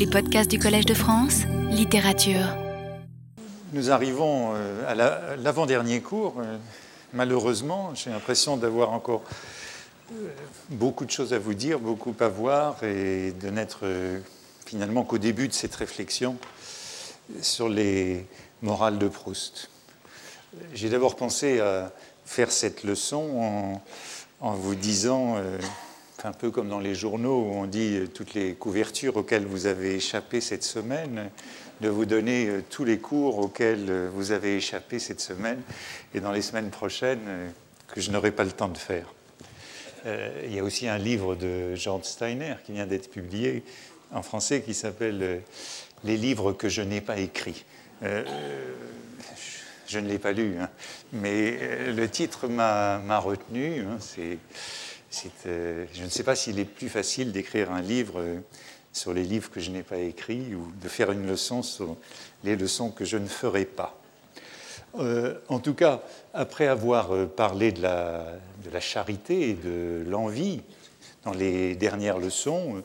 Les podcasts du Collège de France, littérature. Nous arrivons euh, à l'avant-dernier cours. Euh, malheureusement, j'ai l'impression d'avoir encore euh, beaucoup de choses à vous dire, beaucoup à voir, et de n'être finalement qu'au début de cette réflexion sur les morales de Proust. J'ai d'abord pensé à faire cette leçon en, vous disant un peu comme dans les journaux où on dit euh, toutes les couvertures auxquelles vous avez échappé cette semaine, de vous donner euh, tous les cours auxquels euh, vous avez échappé cette semaine et dans les semaines prochaines que je n'aurai pas le temps de faire. il y a aussi un livre de George Steiner qui vient d'être publié en français qui s'appelle Les livres que je n'ai pas écrits. je ne l'ai pas lu, hein, mais le titre m'a retenu. Hein, c'est euh, je ne sais pas s'il est plus facile d'écrire un livre euh, sur les livres que je n'ai pas écrits ou de faire une leçon sur les leçons que je ne ferai pas. Euh, en tout cas, après avoir parlé de la, charité et de l'envie dans les dernières leçons,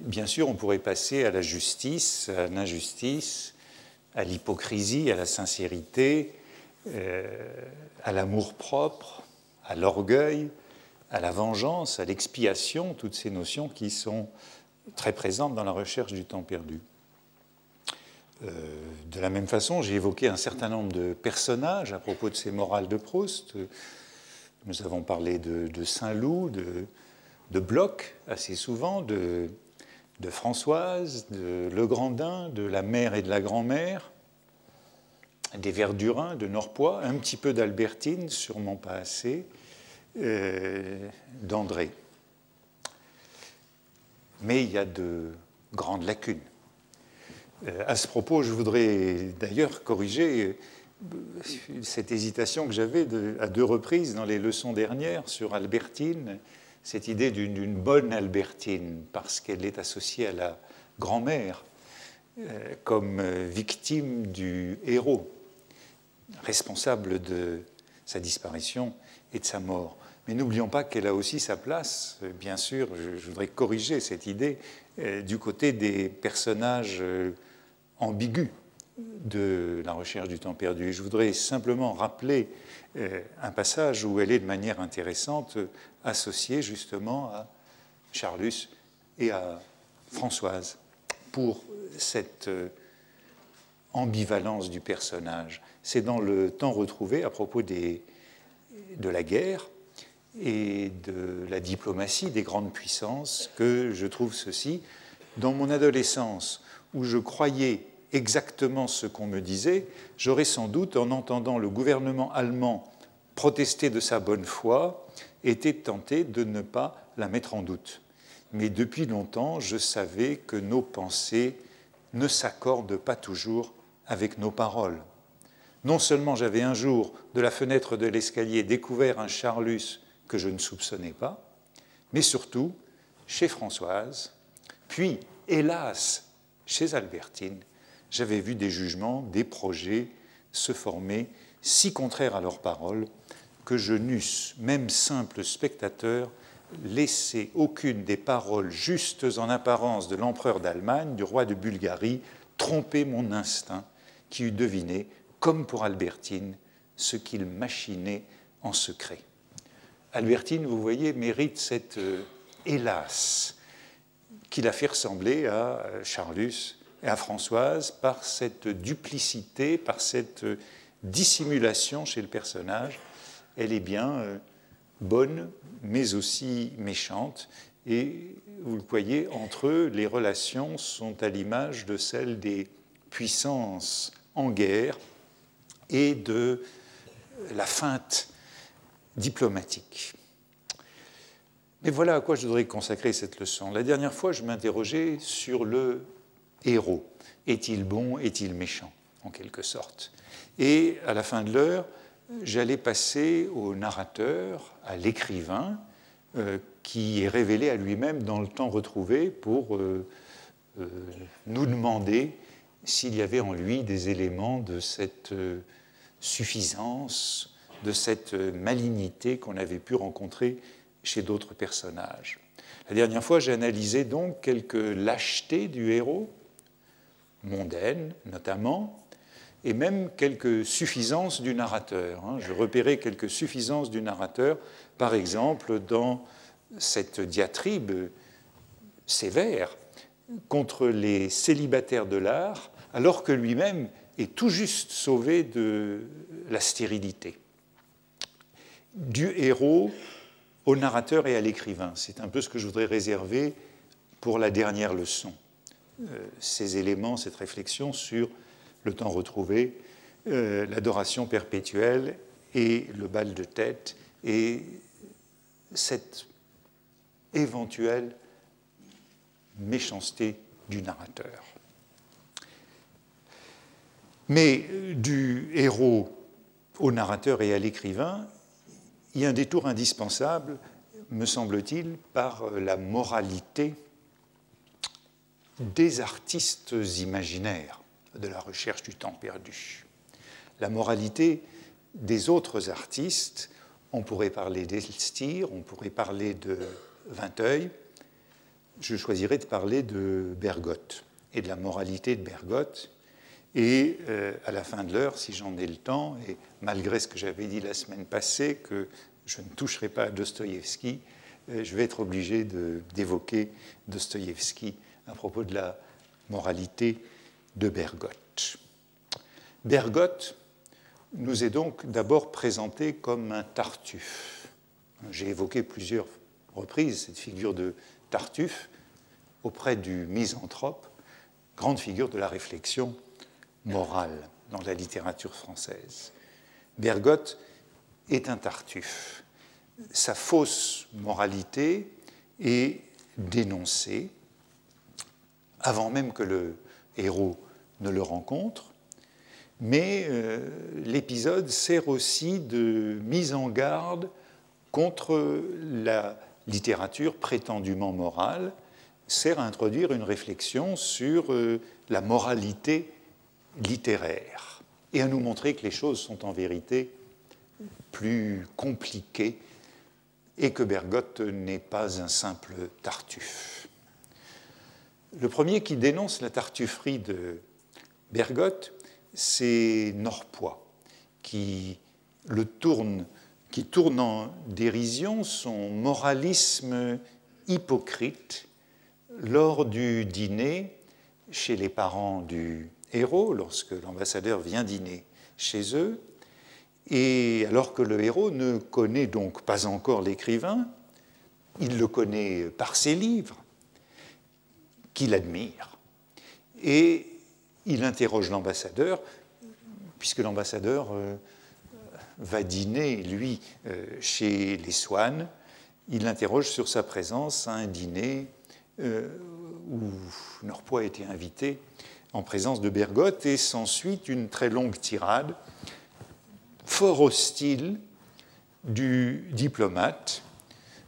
bien sûr, on pourrait passer à la justice, à l'injustice, à l'hypocrisie, à la sincérité, à l'amour propre, à l'orgueil, à la vengeance, à l'expiation, toutes ces notions qui sont très présentes dans la recherche du temps perdu. Euh, de la même façon, j'ai évoqué un certain nombre de personnages à propos de ces morales de Proust. Nous avons parlé de, Saint-Loup, de, de, Bloch assez souvent, de, de Françoise, de Legrandin, de la mère et de la grand-mère, des Verdurins, de Norpois, un petit peu d'Albertine, sûrement pas assez, euh, d'André. Mais il y a de grandes lacunes. Euh, à ce propos, je voudrais d'ailleurs corriger euh, cette hésitation que j'avais à deux reprises dans les leçons dernières sur Albertine, cette idée d'une bonne Albertine, parce qu'elle est associée à la grand-mère comme victime du héros, responsable de sa disparition et de sa mort. Mais n'oublions pas qu'elle a aussi sa place, euh, bien sûr, je, voudrais corriger cette idée, euh, du côté des personnages euh, ambigus de la recherche du temps perdu. Je voudrais simplement rappeler un passage où elle est de manière intéressante associée justement à Charlus et à Françoise pour cette ambivalence du personnage. C'est dans le temps retrouvé à propos de la guerre et de la diplomatie des grandes puissances que je trouve ceci. Dans mon adolescence, où je croyais exactement ce qu'on me disait, j'aurais sans doute, en entendant le gouvernement allemand protester de sa bonne foi, été tenté de ne pas la mettre en doute. Mais depuis longtemps, je savais que nos pensées ne s'accordent pas toujours avec nos paroles. Non seulement j'avais un jour, de la fenêtre de l'escalier, découvert un Charlus que je ne soupçonnais pas, mais surtout chez Françoise, puis, hélas, chez Albertine, j'avais vu des jugements, des projets se former si contraires à leurs paroles que je n'eusse, même simple spectateur, laissé aucune des paroles justes en apparence de l'empereur d'Allemagne, du roi de Bulgarie, tromper mon instinct qui eût deviné, comme pour Albertine, ce qu'il machinait en secret. Albertine, vous voyez, mérite cette euh, hélas qui l'a fait ressembler à euh, Charlus et à Françoise par cette duplicité, par cette euh, dissimulation chez le personnage. Elle est bien bonne, mais aussi méchante. Et vous le voyez, entre eux, les relations sont à l'image de celles des puissances en guerre et de la feinte diplomatique. Mais voilà à quoi je voudrais consacrer cette leçon. La dernière fois, je m'interrogeais sur le héros. Est-il bon, est-il méchant, en quelque sorte? Et à la fin de l'heure, j'allais passer au narrateur, à l'écrivain, euh, qui est révélé à lui-même dans le temps retrouvé pour euh, euh, nous demander s'il y avait en lui des éléments de cette suffisance, de cette malignité qu'on avait pu rencontrer chez d'autres personnages. La dernière fois, j'ai analysé donc quelques lâchetés du héros, mondaines notamment, et même quelques suffisances du narrateur. Hein. Je repérais quelques suffisances du narrateur, par exemple dans cette diatribe sévère contre les célibataires de l'art, alors que lui-même est tout juste sauvé de la stérilité. Du héros au narrateur et à l'écrivain. C'est un peu ce que je voudrais réserver pour la dernière leçon. Euh, ces éléments, cette réflexion sur le temps retrouvé, euh, l'adoration perpétuelle et le bal de tête et cette éventuelle méchanceté du narrateur. Mais euh, du héros au narrateur et à l'écrivain, il y a un détour indispensable, me semble-t-il, par euh, la moralité des artistes imaginaires de la recherche du temps perdu. La moralité des autres artistes, on pourrait parler d'Elstir, on pourrait parler de Vinteuil, je choisirais de parler de Bergotte et de la moralité de Bergotte. Et euh, à la fin de l'heure, si j'en ai le temps, et malgré ce que j'avais dit la semaine passée, que je ne toucherai pas à Dostoïevski, euh, je vais être obligé d'évoquer Dostoïevski à propos de la moralité de Bergotte. Bergotte nous est donc d'abord présenté comme un Tartuffe. J'ai évoqué plusieurs reprises cette figure de Tartuffe auprès du misanthrope, grande figure de la réflexion morale dans la littérature française. Bergotte est un Tartuffe. Sa fausse moralité est dénoncée avant même que le héros ne le rencontre, mais euh, l'épisode sert aussi de mise en garde contre la littérature prétendument morale, sert à introduire une réflexion sur euh, la moralité littéraire et à nous montrer que les choses sont en vérité plus compliquées et que Bergotte n'est pas un simple tartuffe. Le premier qui dénonce la tartufferie de Bergotte, c'est Norpois, qui le tourne qui tourne en dérision son moralisme hypocrite lors du dîner chez les parents du héros, lorsque l'ambassadeur vient dîner chez eux, et alors que le héros ne connaît donc pas encore l'écrivain, il le connaît par ses livres, qu'il admire. Et il interroge l'ambassadeur, puisque l'ambassadeur euh, va dîner, lui, euh, chez les Swann. Il l'interroge sur sa présence à un dîner euh, où Norpois a été invité en présence de Bergotte et s'ensuit une très longue tirade, fort hostile du diplomate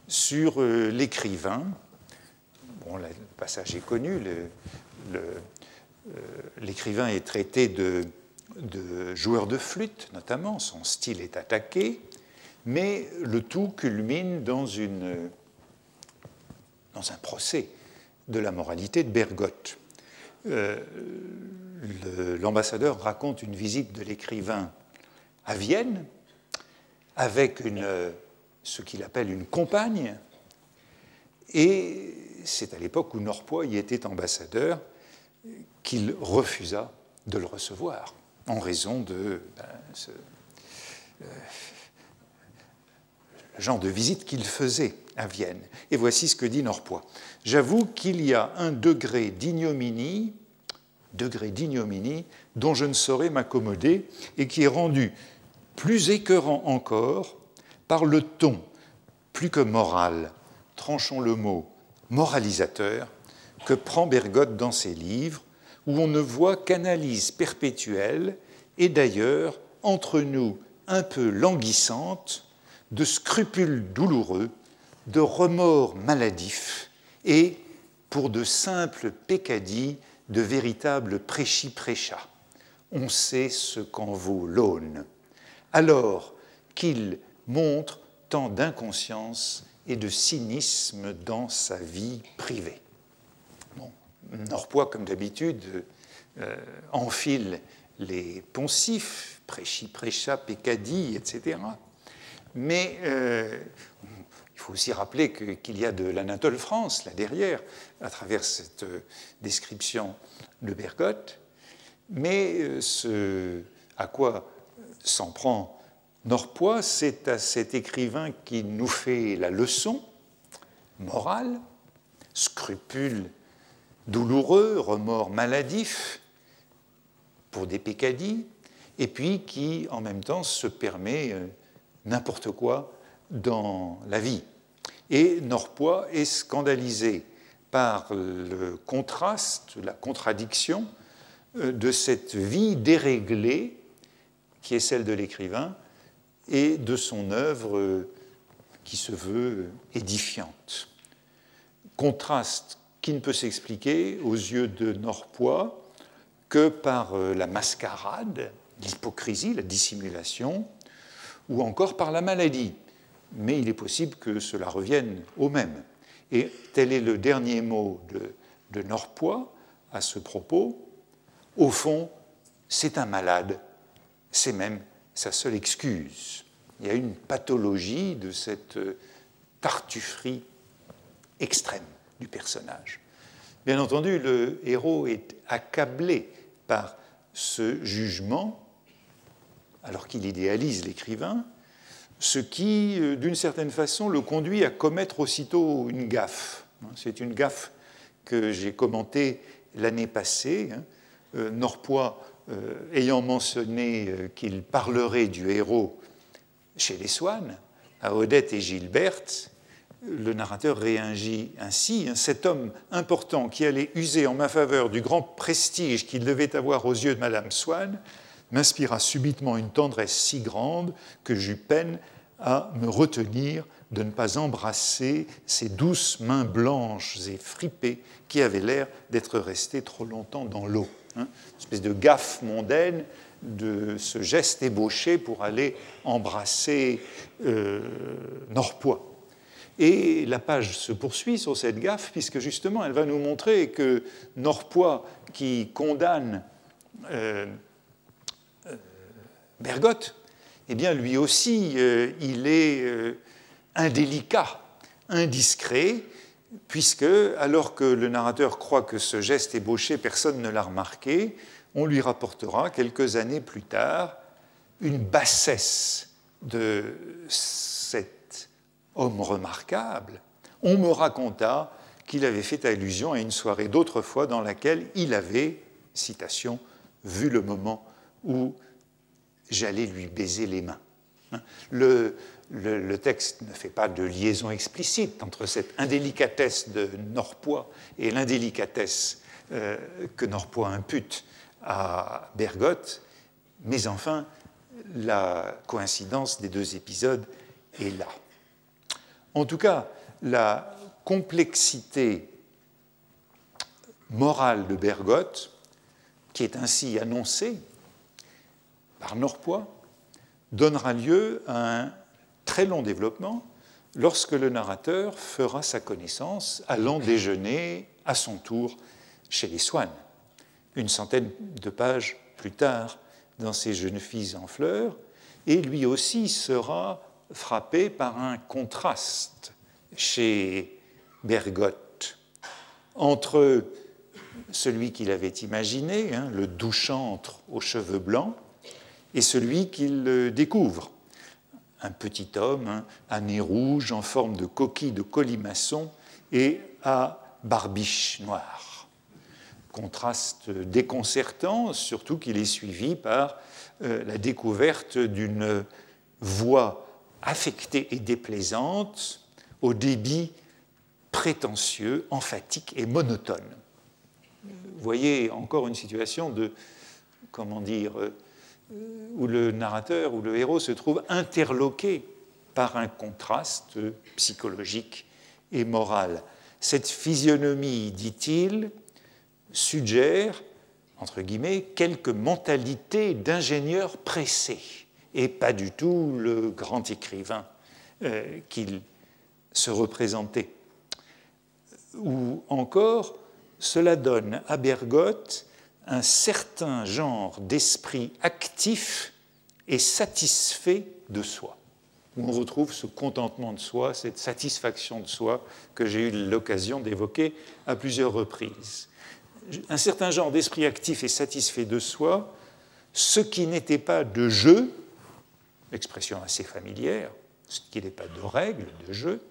sur euh, l'écrivain. Bon, le passage est connu, l'écrivain est traité de joueur de flûte notamment, son style est attaqué, mais le tout culmine dans, dans un procès de la moralité de Bergotte. Euh, l'ambassadeur raconte une visite de l'écrivain à Vienne avec une, ce qu'il appelle une compagne, et c'est à l'époque où Norpois y était ambassadeur qu'il refusa de le recevoir en raison de ben, ce, euh, genre de visite qu'il faisait à Vienne. Et voici ce que dit Norpois. J'avoue qu'il y a un degré d'ignominie, degré d'ignominie dont je ne saurais m'accommoder et qui est rendu plus écœurant encore par le ton, plus que moral, tranchons le mot, moralisateur, que prend Bergotte dans ses livres, où on ne voit qu'analyse perpétuelle et d'ailleurs, entre nous, un peu languissante, de scrupules douloureux, de remords maladifs et, pour de simples pécadilles, de véritables prêchi-prêcha. On sait ce qu'en vaut l'aune. Alors qu'il montre tant d'inconscience et de cynisme dans sa vie privée. Norpois, comme d'habitude, euh, enfile les poncifs, Préchi, Précha, Pécadie, etc. Mais euh, faut aussi rappeler qu'il y a de l'Anatole France là derrière, à travers cette euh, description de Bergotte. Mais ce à quoi s'en prend Norpois, c'est à cet écrivain qui nous fait la leçon morale, scrupule douloureux, remords maladifs pour des pécadilles, et puis qui en même temps se permet euh, n'importe quoi dans la vie. Et Norpois est scandalisé par le contraste, la contradiction euh, de cette vie déréglée qui est celle de l'écrivain et de son œuvre euh, qui se veut édifiante. Contraste qui ne peut s'expliquer aux yeux de Norpois que par euh, la mascarade, l'hypocrisie, la dissimulation, ou encore par la maladie. Mais il est possible que cela revienne au même. Et tel est le dernier mot de, Norpois à ce propos. Au fond, c'est un malade, c'est même sa seule excuse. Il y a une pathologie de cette euh, tartufferie extrême du personnage. Bien entendu, le héros est accablé par ce jugement, alors qu'il idéalise l'écrivain, ce qui, euh, d'une certaine façon, le conduit à commettre aussitôt une gaffe. C'est une gaffe que j'ai commentée l'année passée. Hein. Euh, Norpois, euh, ayant mentionné qu'il parlerait du héros chez les Swann, à Odette et Gilberte, le narrateur réagit ainsi. Hein, cet homme important qui allait user en ma faveur du grand prestige qu'il devait avoir aux yeux de Madame Swann m'inspira subitement une tendresse si grande que j'eus peine à me retenir de ne pas embrasser ces douces mains blanches et fripées qui avaient l'air d'être restées trop longtemps dans l'eau. Hein. une espèce de gaffe mondaine de ce geste ébauché pour aller embrasser euh, Norpois. Et la page se poursuit sur cette gaffe, puisque justement, elle va nous montrer que Norpois, qui condamne euh, Bergotte, eh bien, lui aussi, euh, il est indélicat, indiscret, puisque, alors que le narrateur croit que ce geste ébauché, personne ne l'a remarqué, on lui rapportera quelques années plus tard une bassesse de homme remarquable, on me raconta qu'il avait fait allusion à une soirée d'autrefois dans laquelle il avait, citation, vu le moment où j'allais lui baiser les mains. Le, texte ne fait pas de liaison explicite entre cette indélicatesse de Norpois et l'indélicatesse euh, que Norpois impute à Bergotte, mais enfin, la coïncidence des deux épisodes est là. En tout cas, la complexité morale de Bergotte, qui est ainsi annoncée par Norpois, donnera lieu à un très long développement lorsque le narrateur fera sa connaissance allant déjeuner à son tour chez les Swann, une centaine de pages plus tard dans Ces jeunes filles en fleurs, et lui aussi sera frappé par un contraste chez Bergotte entre celui qu'il avait imaginé, hein, le doux chantre aux cheveux blancs, et celui qu'il découvre, un petit homme hein, à nez rouge en forme de coquille de colimaçon et à barbiche noire. Contraste déconcertant, surtout qu'il est suivi par euh, la découverte d'une voix affectée et déplaisante, au débit prétentieux, emphatique et monotone. Vous voyez encore une situation de, comment dire, euh, où le narrateur ou le héros se trouve interloqué par un contraste psychologique et moral. Cette physionomie, dit-il, suggère, entre guillemets, quelques mentalités d'ingénieurs pressés et pas du tout le grand écrivain euh, qu'il se représenter. Ou encore, cela donne à Bergotte un certain genre d'esprit actif et satisfait de soi, où on retrouve ce contentement de soi, cette satisfaction de soi que j'ai eu l'occasion d'évoquer à plusieurs reprises. Un certain genre d'esprit actif et satisfait de soi, ce qui n'était pas de jeu, expression assez familière, ce qui n'est pas de règle, de jeu,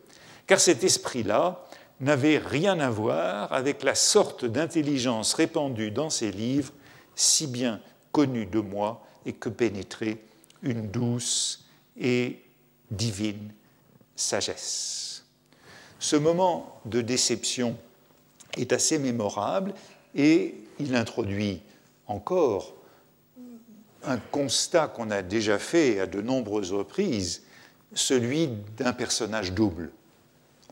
car cet esprit-là n'avait rien à voir avec la sorte d'intelligence répandue dans ses livres, si bien connue de moi et que pénétrait une douce et divine sagesse. Ce moment de déception est assez mémorable et il introduit encore un constat qu'on a déjà fait à de nombreuses reprises, celui d'un personnage double.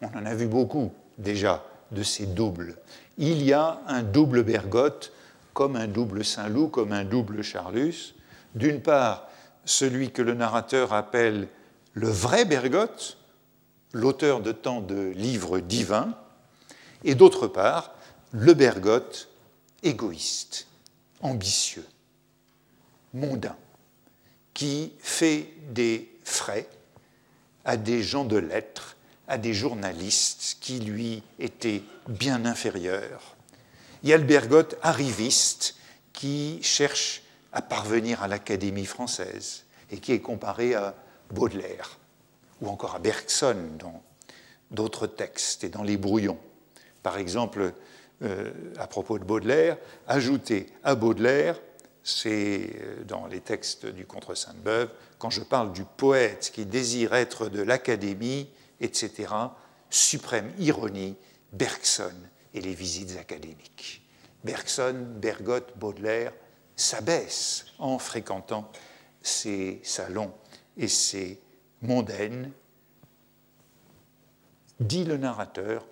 On en a vu beaucoup déjà de ces doubles. Il y a un double Bergotte, comme un double Saint-Loup, comme un double Charlus. D'une part, celui que le narrateur appelle le vrai Bergotte, l'auteur de tant de livres divins, et d'autre part, le Bergotte égoïste, ambitieux, mondain, qui fait des frais à des gens de lettres à des journalistes qui lui étaient bien inférieurs. Il y a le Bergotte arriviste qui cherche à parvenir à l'Académie française et qui est comparé à Baudelaire ou encore à Bergson dans d'autres textes et dans les brouillons. Par exemple, euh, à propos de Baudelaire, ajouter à Baudelaire, c'est euh, dans les textes du Contre Sainte-Beuve, quand je parle du poète qui désire être de l'Académie, etc., suprême ironie, Bergson et les visites académiques. Bergson, Bergotte, Baudelaire s'abaissent en fréquentant ces salons et ces mondaines, dit le narrateur,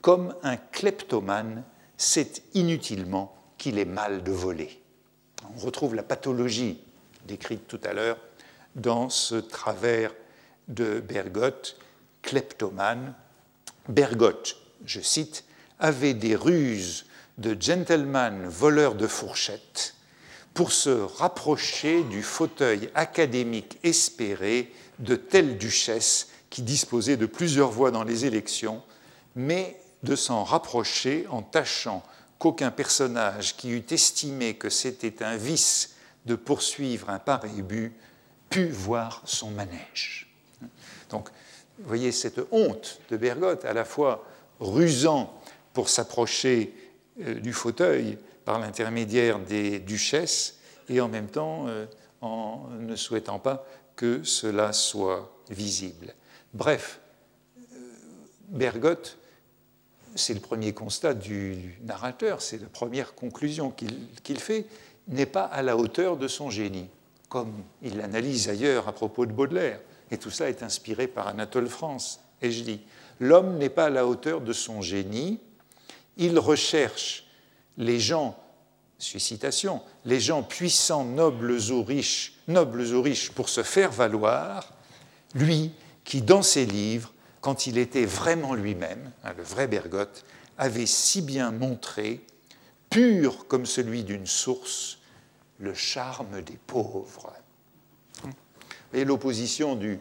comme un kleptomane sait inutilement qu'il est mal de voler. On retrouve la pathologie décrite tout à l'heure dans ce travers de Bergotte kleptomane, Bergotte, je cite, avait des ruses de gentleman voleur de fourchettes pour se rapprocher du fauteuil académique espéré de telle duchesse qui disposait de plusieurs voix dans les élections, mais de s'en rapprocher en tâchant qu'aucun personnage qui eût estimé que c'était un vice de poursuivre un pareil but pût voir son manège. Vous voyez cette honte de Bergotte, à la fois rusant pour s'approcher euh, du fauteuil par l'intermédiaire des duchesses et en même temps euh, en ne souhaitant pas que cela soit visible. Bref, euh, Bergotte, c'est le premier constat du narrateur, c'est la première conclusion qu'il fait, n'est pas à la hauteur de son génie, comme il l'analyse ailleurs à propos de Baudelaire. Et tout ça est inspiré par Anatole France. Et je dis, l'homme n'est pas à la hauteur de son génie, il recherche les gens, citation, les gens puissants, nobles ou riches, nobles ou riches pour se faire valoir, lui qui, dans ses livres, quand il était vraiment lui-même, hein, le vrai Bergotte, avait si bien montré, pur comme celui d'une source, le charme des pauvres et l'opposition du,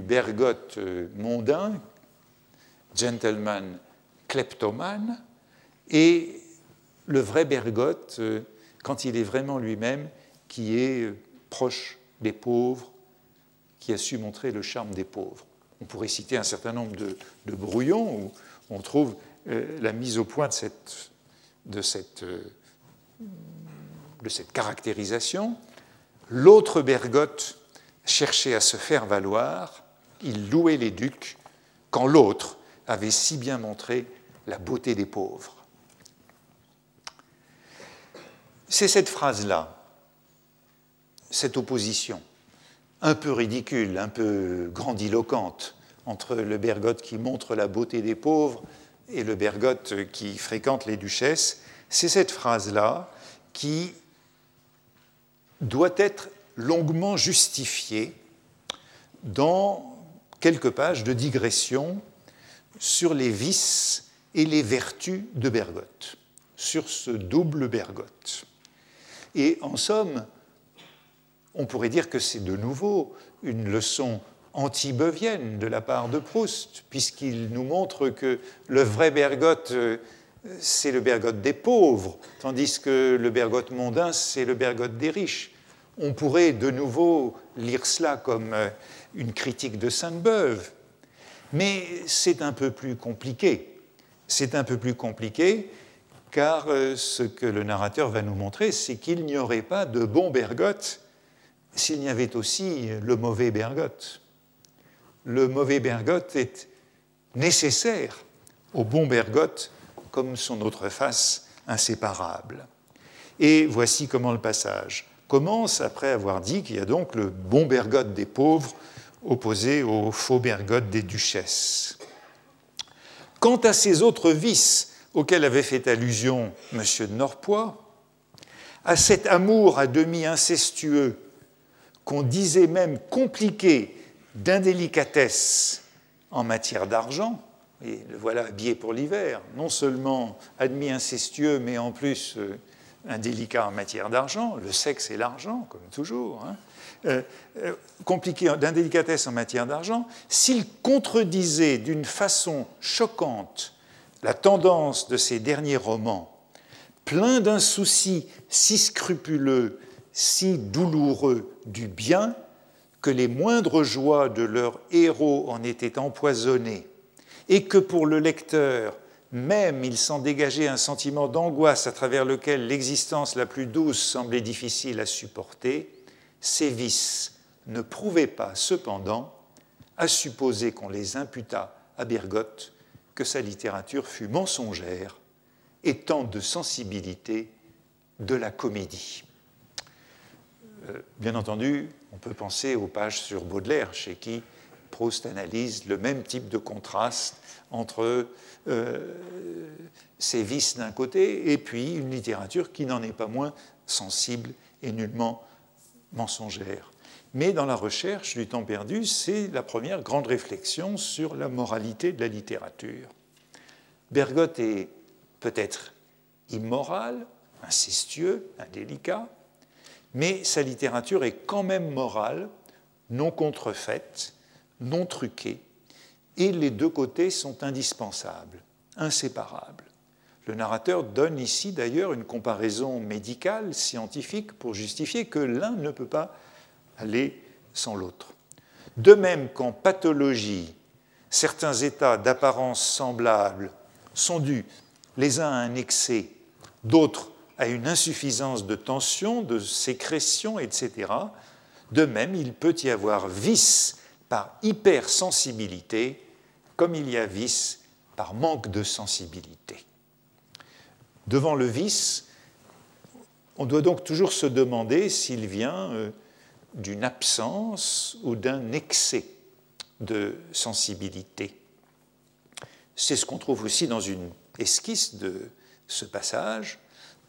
Bergotte euh, mondain, gentleman kleptomane, et le vrai Bergotte, euh, quand il est vraiment lui-même, qui est euh, proche des pauvres, qui a su montrer le charme des pauvres. On pourrait citer un certain nombre de, brouillons où on trouve la mise au point de cette, de cette, de cette caractérisation. L'autre Bergotte cherchait à se faire valoir, il louait les ducs, quand l'autre avait si bien montré la beauté des pauvres. C'est cette phrase-là, cette opposition, un peu ridicule, un peu grandiloquente, entre le Bergotte qui montre la beauté des pauvres et le Bergotte qui fréquente les duchesses, c'est cette phrase-là qui doit être longuement justifié dans quelques pages de digression sur les vices et les vertus de Bergotte, sur ce double Bergotte. Et en somme, on pourrait dire que c'est de nouveau une leçon antibeuvienne de la part de Proust, puisqu'il nous montre que le vrai Bergotte, euh, c'est le Bergotte des pauvres, tandis que le Bergotte mondain, c'est le Bergotte des riches. On pourrait de nouveau lire cela comme euh, une critique de Sainte-Beuve, mais c'est un peu plus compliqué. C'est un peu plus compliqué car euh, ce que le narrateur va nous montrer, c'est qu'il n'y aurait pas de bon Bergotte s'il y avait aussi le mauvais Bergotte. Le mauvais Bergotte est nécessaire au bon Bergotte comme son autre face inséparable. Et voici comment le passage commence après avoir dit qu'il y a donc le bon Bergotte des pauvres opposé au faux Bergotte des duchesses. Quant à ces autres vices auxquels avait fait allusion M. de Norpois, à cet amour à demi incestueux qu'on disait même compliqué d'indélicatesse en matière d'argent, et le voilà habillé pour l'hiver, non seulement demi incestueux, mais en plus euh, indélicat en matière d'argent, le sexe et l'argent, comme toujours, hein, euh, euh, compliqué d'indélicatesse en matière d'argent, s'il contredisait d'une façon choquante la tendance de ces derniers romans, plein d'un souci si scrupuleux, si douloureux du bien, que les moindres joies de leurs héros en étaient empoisonnées, et que pour le lecteur, même il s'en dégageait un sentiment d'angoisse à travers lequel l'existence la plus douce semblait difficile à supporter, ces vices ne prouvaient pas cependant, à supposer qu'on les imputât à Bergotte, que sa littérature fut mensongère et tant de sensibilité de la comédie. Euh, bien entendu, on peut penser aux pages sur Baudelaire, chez qui Proust analyse le même type de contraste entre euh, ces vices d'un côté et puis une littérature qui n'en est pas moins sensible et nullement mensongère. Mais dans la recherche du temps perdu, c'est la première grande réflexion sur la moralité de la littérature. Bergotte est peut-être immoral, incestueux, indélicat, mais sa littérature est quand même morale, non contrefaite, non truquée, et les deux côtés sont indispensables, inséparables. Le narrateur donne ici d'ailleurs une comparaison médicale, scientifique, pour justifier que l'un ne peut pas aller sans l'autre. De même qu'en pathologie, certains états d'apparence semblable sont dus les uns à un excès, d'autres à une insuffisance de tension, de sécrétion, etc. De même, il peut y avoir vice par hypersensibilité, comme il y a vice par manque de sensibilité. Devant le vice, on doit donc toujours se demander s'il vient euh, d'une absence ou d'un excès de sensibilité. C'est ce qu'on trouve aussi dans une esquisse de ce passage.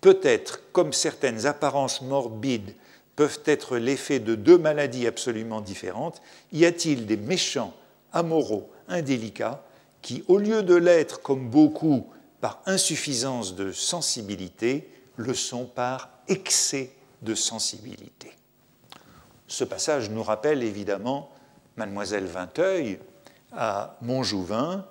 Peut-être, comme certaines apparences morbides peuvent être l'effet de deux maladies absolument différentes, y a-t-il des méchants, amoraux, indélicats, qui, au lieu de l'être comme beaucoup par insuffisance de sensibilité, le sont par excès de sensibilité. Ce passage nous rappelle évidemment Mademoiselle Vinteuil à Montjouvin,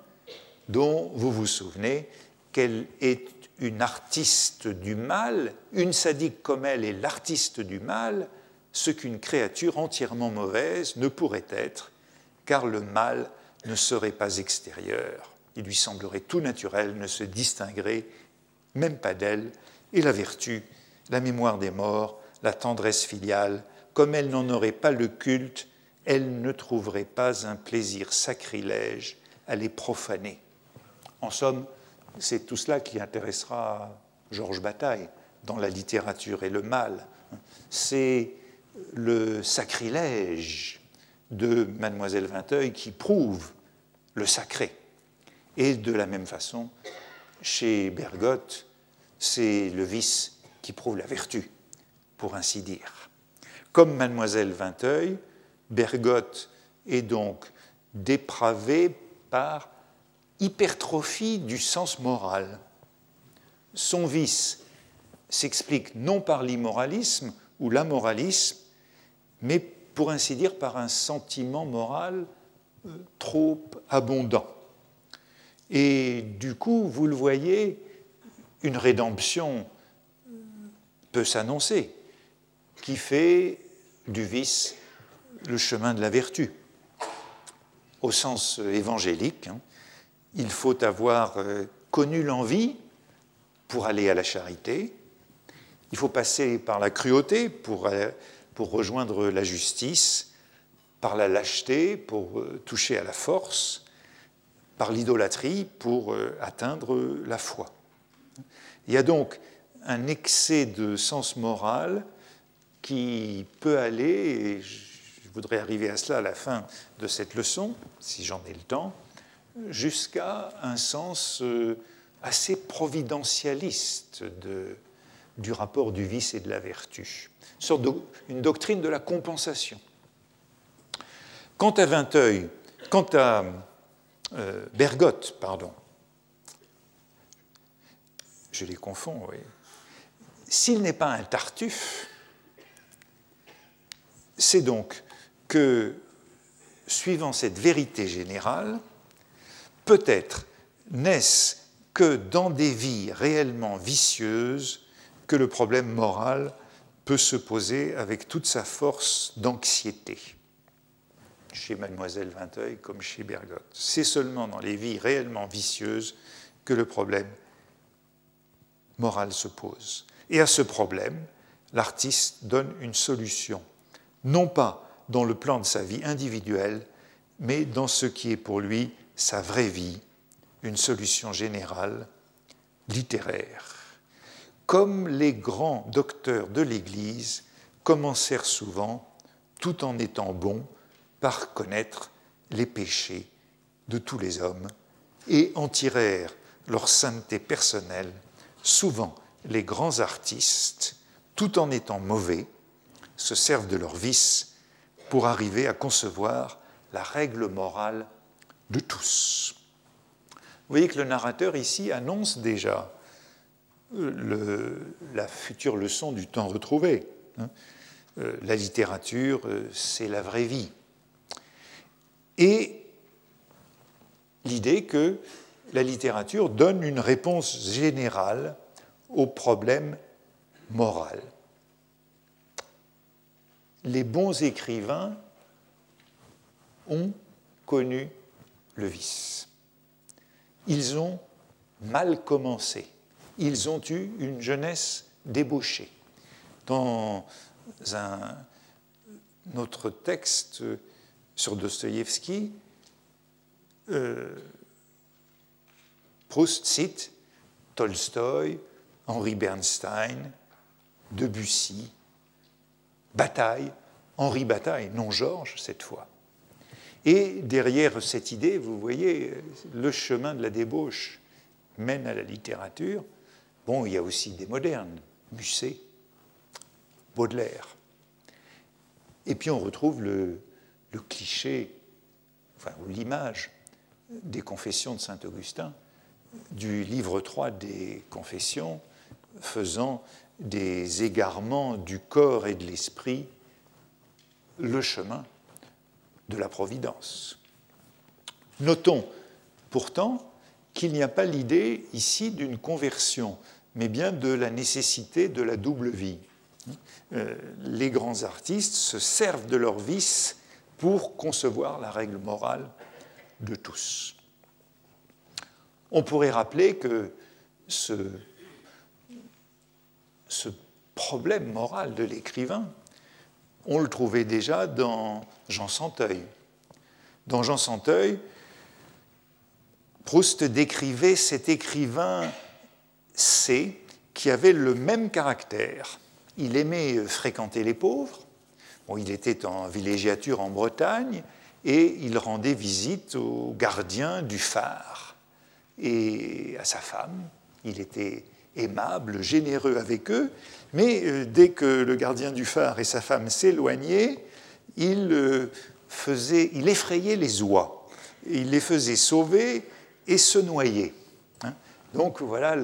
dont vous vous souvenez qu'elle est une artiste du mal, une sadique comme elle est l'artiste du mal, ce qu'une créature entièrement mauvaise ne pourrait être, car le mal ne serait pas extérieur. Il lui semblerait tout naturel, ne se distinguerait même pas d'elle, et la vertu, la mémoire des morts, la tendresse filiale, comme elle n'en aurait pas le culte, elle ne trouverait pas un plaisir sacrilège à les profaner. En somme, c'est tout cela qui intéressera Georges Bataille dans la littérature et le mal. C'est le sacrilège de Mademoiselle Vinteuil qui prouve le sacré. Et de la même façon, chez Bergotte, c'est le vice qui prouve la vertu, pour ainsi dire. Comme mademoiselle Vinteuil, Bergotte est donc dépravé par hypertrophie du sens moral. Son vice s'explique non par l'immoralisme ou l'amoralisme, mais pour ainsi dire par un sentiment moral trop abondant. Et du coup, vous le voyez, une rédemption peut s'annoncer, qui fait du vice le chemin de la vertu. Au sens évangélique, hein, il faut avoir euh, connu l'envie pour aller à la charité, il faut passer par la cruauté pour, euh, pour rejoindre la justice, par la lâcheté pour euh, toucher à la force, par l'idolâtrie pour atteindre la foi. Il y a donc un excès de sens moral qui peut aller, et je voudrais arriver à cela à la fin de cette leçon, si j'en ai le temps, jusqu'à un sens euh, assez providentialiste de, du rapport du vice et de la vertu, une sorte une doctrine de la compensation. Quant à Vinteuil, quant à euh, Bergotte, pardon, je les confonds. S'il n'est pas un Tartuffe, c'est donc que, suivant cette vérité générale, peut-être n'est-ce que dans des vies réellement vicieuses que le problème moral peut se poser avec toute sa force d'anxiété. Chez Mademoiselle Vinteuil comme chez Bergotte. C'est seulement dans les vies réellement vicieuses que le problème moral se pose. Et à ce problème, l'artiste donne une solution non pas dans le plan de sa vie individuelle, mais dans ce qui est pour lui sa vraie vie, une solution générale, littéraire. Comme les grands docteurs de l'Église commencèrent souvent, tout en étant bons, par connaître les péchés de tous les hommes et en tirèrent leur sainteté personnelle, souvent les grands artistes, tout en étant mauvais, se servent de leur vice pour arriver à concevoir la règle morale de tous. Vous voyez que le narrateur ici annonce déjà euh, la future leçon du temps retrouvé. Hein. Euh, la littérature, euh, c'est la vraie vie. Et l'idée que la littérature donne une réponse générale au problème moral les bons écrivains ont connu le vice. Ils ont mal commencé. Ils ont eu une jeunesse débauchée. Dans un autre texte sur Dostoïevski, euh, Proust cite Tolstoï, Henri Bernstein, Debussy, Bataille, Henri Bataille, non Georges cette fois. Et derrière cette idée, vous voyez, le chemin de la débauche mène à la littérature. Bon, il y a aussi des modernes, Musset, Baudelaire. Et puis on retrouve le, cliché, enfin, ou l'image des confessions de saint Augustin, du livre 3 des confessions, faisant des égarements du corps et de l'esprit le chemin de la providence. Notons pourtant qu'il n'y a pas l'idée ici d'une conversion, mais bien de la nécessité de la double vie. Euh, les grands artistes se servent de leur vice pour concevoir la règle morale de tous. On pourrait rappeler que ce problème moral de l'écrivain, on le trouvait déjà dans Jean Santeuil. Dans Jean Santeuil, Proust décrivait cet écrivain C qui avait le même caractère. Il aimait fréquenter les pauvres. Il était en villégiature en Bretagne et il rendait visite aux gardiens du phare et à sa femme. Il était aimable, généreux avec eux, mais euh, dès que le gardien du phare et sa femme s'éloignaient, il, euh, faisait, il effrayait les oies. Il les faisait sauver et se noyer. Hein. Donc voilà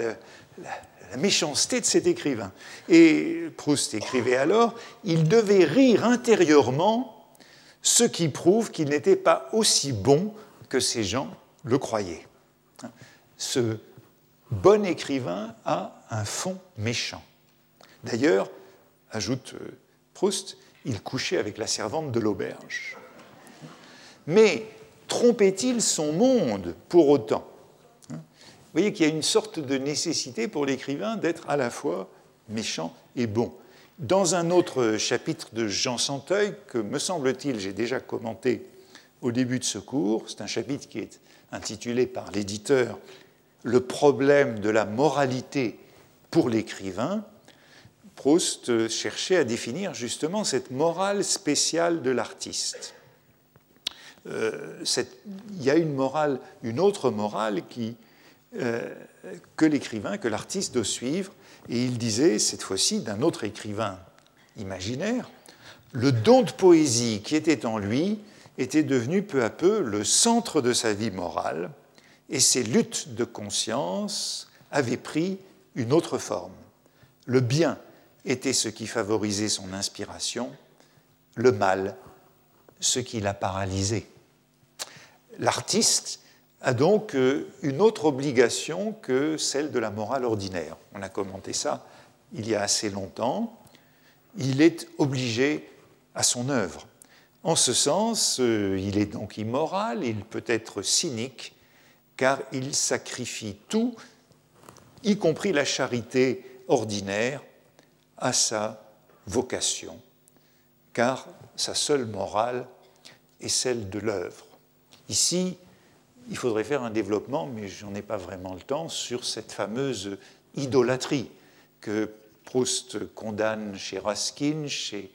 la méchanceté de cet écrivain. Et Proust écrivait alors, il devait rire intérieurement, ce qui prouve qu'il n'était pas aussi bon que ces gens le croyaient. Ce bon écrivain a un fond méchant. D'ailleurs, ajoute euh, Proust, il couchait avec la servante de l'auberge. Mais trompait-il son monde pour autant? Voyez qu'il y a une sorte de nécessité pour l'écrivain d'être à la fois méchant et bon. Dans un autre chapitre de Jean Santeuil, que me semble-t-il j'ai déjà commenté au début de ce cours, c'est un chapitre qui est intitulé par l'éditeur Le problème de la moralité pour l'écrivain, Proust cherchait à définir justement cette morale spéciale de l'artiste. Euh, il y a une morale, une autre morale qui, euh, que l'écrivain, que l'artiste doit suivre, et il disait cette fois-ci d'un autre écrivain imaginaire, le don de poésie qui était en lui était devenu peu à peu le centre de sa vie morale, et ses luttes de conscience avaient pris une autre forme. Le bien était ce qui favorisait son inspiration, le mal ce qui l'a paralysé. L'artiste a donc euh, une autre obligation que celle de la morale ordinaire. On a commenté ça il y a assez longtemps. Il est obligé à son œuvre. En ce sens, euh, il est donc immoral, il peut être cynique, car il sacrifie tout, y compris la charité ordinaire, à sa vocation, car sa seule morale est celle de l'œuvre. Ici, il faudrait faire un développement, mais je n'en ai pas vraiment le temps, sur cette fameuse idolâtrie que Proust condamne chez Raskin, chez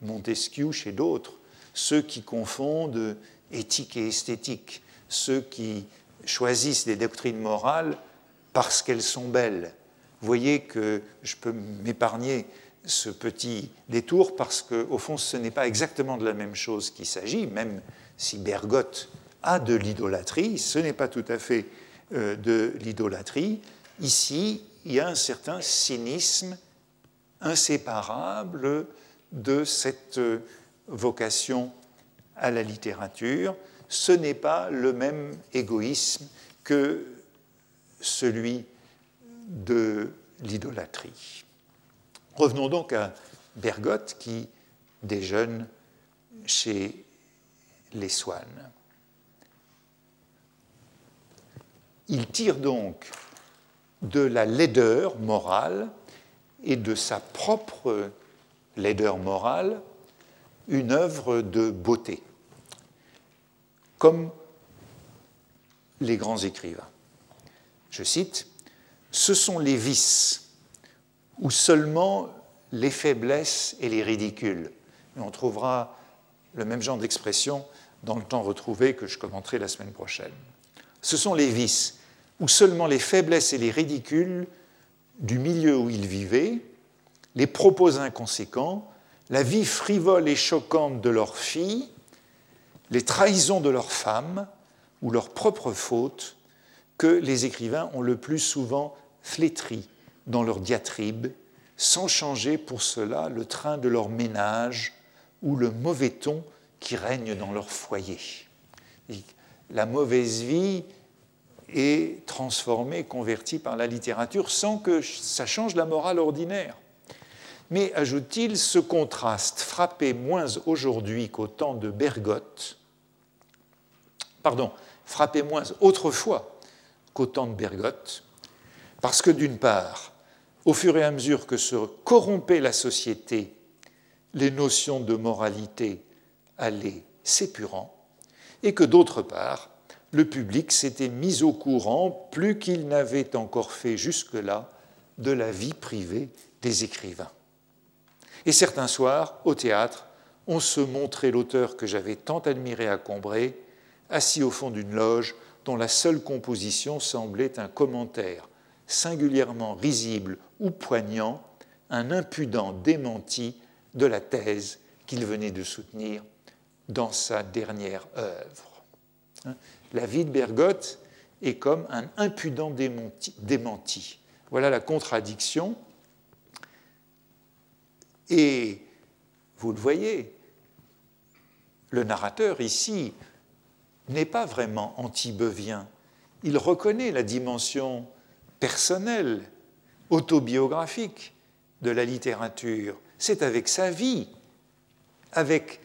Montesquieu, chez d'autres, ceux qui confondent éthique et esthétique, ceux qui choisissent des doctrines morales parce qu'elles sont belles, voyez que je peux m'épargner ce petit détour parce qu'au fond, ce n'est pas exactement de la même chose qu'il s'agit, même si Bergotte a de l'idolâtrie, ce n'est pas tout à fait euh, de l'idolâtrie. Ici, il y a un certain cynisme inséparable de cette euh, vocation à la littérature. Ce n'est pas le même égoïsme que celui de l'idolâtrie. Revenons donc à Bergotte qui déjeune chez les Swann. Il tire donc de la laideur morale et de sa propre laideur morale une œuvre de beauté, comme les grands écrivains. Je cite, ce sont les vices ou seulement les faiblesses et les ridicules. on trouvera le même genre d'expression dans le temps retrouvé que je commenterai la semaine prochaine. Ce sont les vices ou seulement les faiblesses et les ridicules du milieu où ils vivaient, les propos inconséquents, la vie frivole et choquante de leurs filles, les trahisons de leurs femmes ou leurs propres fautes que les écrivains ont le plus souvent flétri dans leurs diatribes, sans changer pour cela le train de leur ménage ou le mauvais ton qui règne dans leur foyer. la mauvaise vie est transformée, convertie par la littérature sans que ça change la morale ordinaire. Mais, ajoute-t-il, ce contraste frappait moins aujourd'hui qu'au temps de Bergotte, pardon, frappait moins autrefois qu'au temps de Bergotte, parce que d'une part, au fur et à mesure que se corrompait la société, les notions de moralité allaient s'épurant, et que d'autre part, le public s'était mis au courant, plus qu'il n'avait encore fait jusque-là, de la vie privée des écrivains. Et certains soirs, au théâtre, on se montrait l'auteur que j'avais tant admiré à Combray, assis au fond d'une loge dont la seule composition semblait un commentaire singulièrement risible ou poignant, un impudent démenti de la thèse qu'il venait de soutenir dans sa dernière œuvre. La vie de Bergotte et comme un impudent démenti. Voilà la contradiction. Et vous le voyez, le narrateur ici n'est pas vraiment anti-beuvien. Il reconnaît la dimension personnelle, autobiographique de la littérature. C'est avec sa vie, avec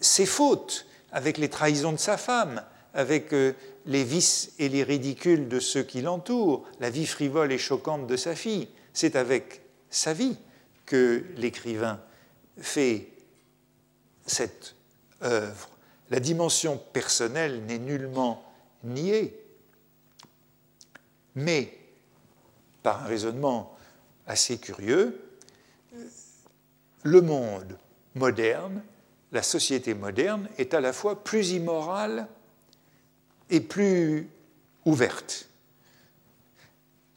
ses fautes, avec les trahisons de sa femme, avec euh, les vices et les ridicules de ceux qui l'entourent, la vie frivole et choquante de sa fille. C'est avec sa vie que l'écrivain fait cette œuvre. La dimension personnelle n'est nullement niée, mais par un raisonnement assez curieux, le monde moderne, la société moderne est à la fois plus immorale et plus ouverte.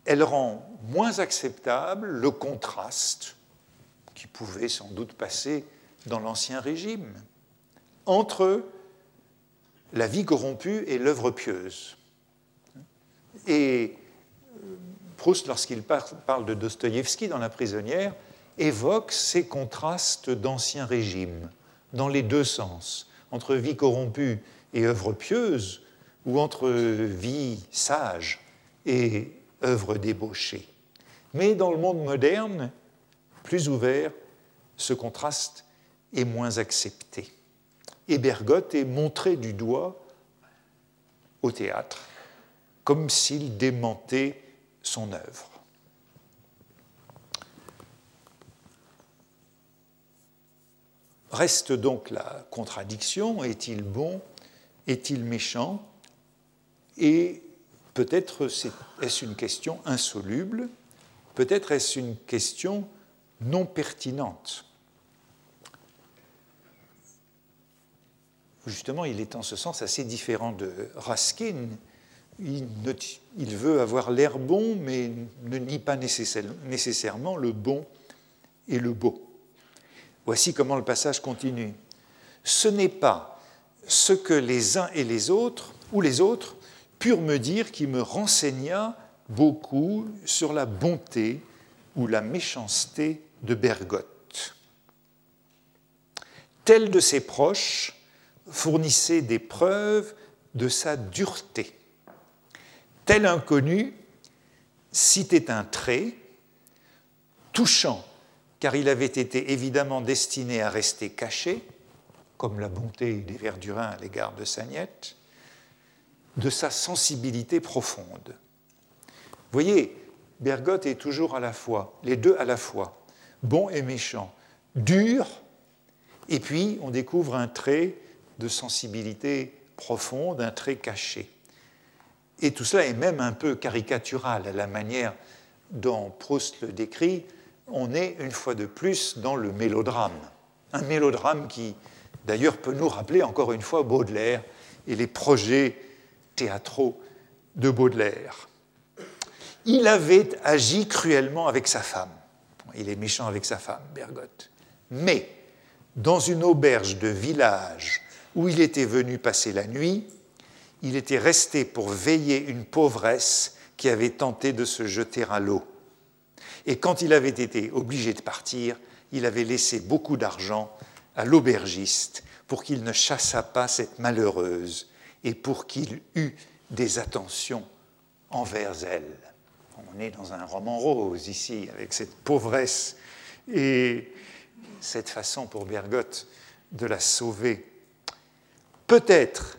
Elle rend moins acceptable le contraste qui pouvait sans doute passer dans l'Ancien Régime entre la vie corrompue et l'œuvre pieuse. Et euh, Proust, lorsqu'il parle de Dostoïevski dans La prisonnière, évoque ces contrastes d'Ancien Régime, dans les deux sens, entre vie corrompue et œuvre pieuse, ou entre vie sage et œuvre débauchée. Mais dans le monde moderne, plus ouvert, ce contraste est moins accepté. Et Bergotte est montré du doigt au théâtre, comme s'il démentait son œuvre. Reste donc la contradiction, est-il bon, est-il méchant? Et peut-être est-ce une question insoluble, peut-être est-ce une question non pertinente? Justement, il est en ce sens assez différent de Raskin. Il, veut avoir l'air bon, mais ne nie pas nécessairement le bon et le beau. Voici comment le passage continue. Ce n'est pas ce que les uns et les autres, ou les autres, purent me dire qui me renseigna beaucoup sur la bonté ou la méchanceté de Bergotte. Tel de ses proches fournissait des preuves de sa dureté. Tel inconnu citait un trait touchant, car il avait été évidemment destiné à rester caché, comme la bonté des Verdurins à l'égard de Sagnette, de sa sensibilité profonde. Vous voyez, Bergotte est toujours à la fois, les deux à la fois, bon et méchant, dur, et puis on découvre un trait de sensibilité profonde, un trait caché. Et tout cela est même un peu caricatural à la manière dont Proust le décrit. On est une fois de plus dans le mélodrame. Un mélodrame qui, d'ailleurs, peut nous rappeler encore une fois Baudelaire et les projets théâtraux de Baudelaire. Il avait agi cruellement avec sa femme. Il est méchant avec sa femme, Bergotte. Mais dans une auberge de village où il était venu passer la nuit, il était resté pour veiller une pauvresse qui avait tenté de se jeter à l'eau. Et quand il avait été obligé de partir, il avait laissé beaucoup d'argent à l'aubergiste pour qu'il ne chassât pas cette malheureuse et pour qu'il eût des attentions envers elle. On est dans un roman rose ici, avec cette pauvresse et cette façon pour Bergotte de la sauver. Peut-être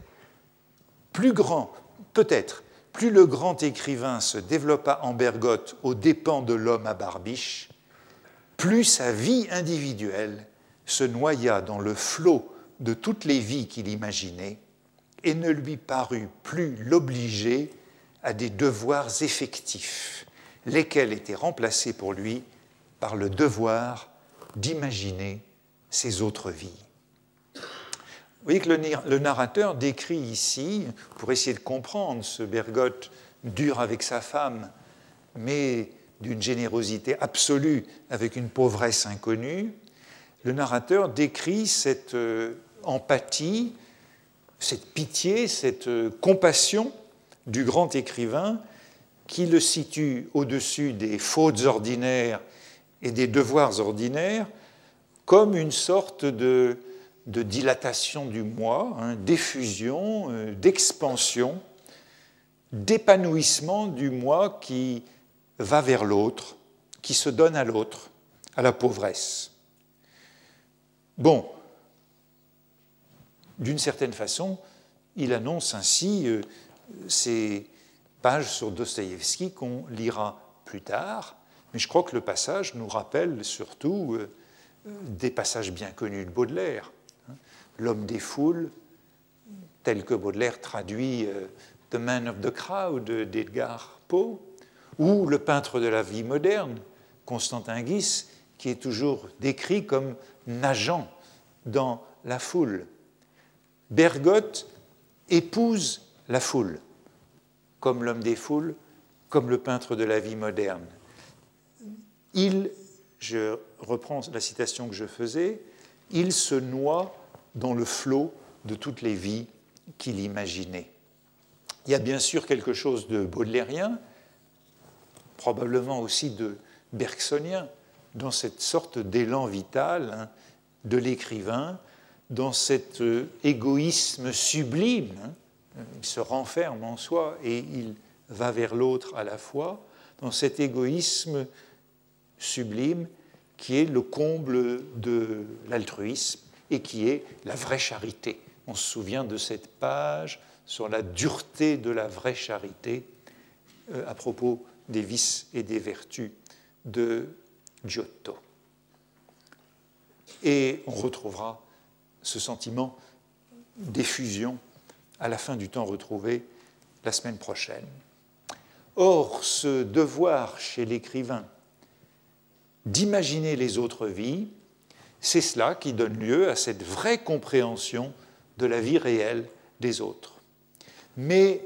plus grand, peut-être plus le grand écrivain se développa en Bergotte aux dépens de l'homme à barbiche, plus sa vie individuelle se noya dans le flot de toutes les vies qu'il imaginait et ne lui parut plus l'obliger à des devoirs effectifs, lesquels étaient remplacés pour lui par le devoir d'imaginer ses autres vies. Vous voyez que le narrateur décrit ici, pour essayer de comprendre ce Bergotte dur avec sa femme, mais d'une générosité absolue avec une pauvresse inconnue, le narrateur décrit cette euh, empathie, cette pitié, cette euh, compassion du grand écrivain qui le situe au-dessus des fautes ordinaires et des devoirs ordinaires comme une sorte de, dilatation du moi, hein, d'effusion, euh, d'expansion, d'épanouissement du moi qui va vers l'autre, qui se donne à l'autre, à la pauvresse. Bon, d'une certaine façon, il annonce ainsi euh, ces pages sur Dostoïevski qu'on lira plus tard, mais je crois que le passage nous rappelle surtout euh, des passages bien connus de Baudelaire. Hein. L'homme des foules, tel que Baudelaire traduit euh, The Man of the Crowd d'Edgar Poe, ou le peintre de la vie moderne, Constantin Guis, qui est toujours décrit comme nageant dans la foule. Bergotte épouse la foule, comme l'homme des foules, comme le peintre de la vie moderne. Il, je reprends la citation que je faisais, il se noie dans le flot de toutes les vies qu'il imaginait. Il y a bien sûr quelque chose de baudelairien, probablement aussi de bergsonien, dans cette sorte d'élan vital hein, de l'écrivain, dans cet euh, égoïsme sublime. Hein. il se renferme en soi et il va vers l'autre à la fois, dans cet égoïsme sublime qui est le comble de l'altruisme et qui est la vraie charité. On se souvient de cette page sur la dureté de la vraie charité euh, à propos des vices et des vertus de Giotto. Et on retrouvera ce sentiment d'effusion à la fin du temps retrouvé la semaine prochaine. Or, ce devoir chez l'écrivain d'imaginer les autres vies, c'est cela qui donne lieu à cette vraie compréhension de la vie réelle des autres. Mais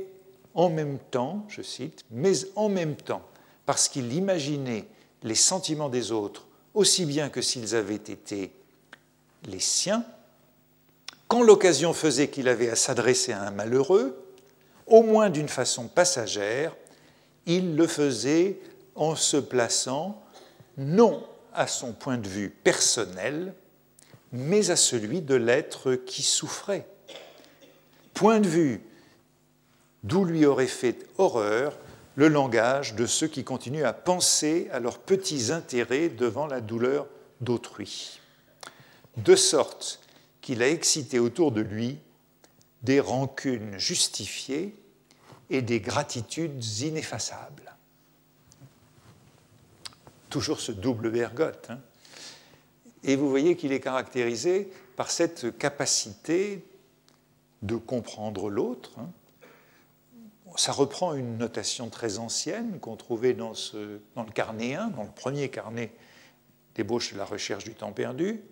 en même temps, je cite, mais en même temps, parce qu'il imaginait les sentiments des autres aussi bien que s'ils avaient été les siens, quand l'occasion faisait qu'il avait à s'adresser à un malheureux, au moins d'une façon passagère, il le faisait en se plaçant non à son point de vue personnel, mais à celui de l'être qui souffrait. Point de vue d'où lui aurait fait horreur le langage de ceux qui continuent à penser à leurs petits intérêts devant la douleur d'autrui. De sorte qu'il a excité autour de lui des rancunes justifiées et des gratitudes ineffaçables. Toujours ce double bergotte. Hein. Et vous voyez qu'il est caractérisé par cette capacité de comprendre l'autre, hein, ça reprend une notation très ancienne qu'on trouvait dans, le carnet 1, dans le premier carnet d'ébauche de la recherche du temps perdu.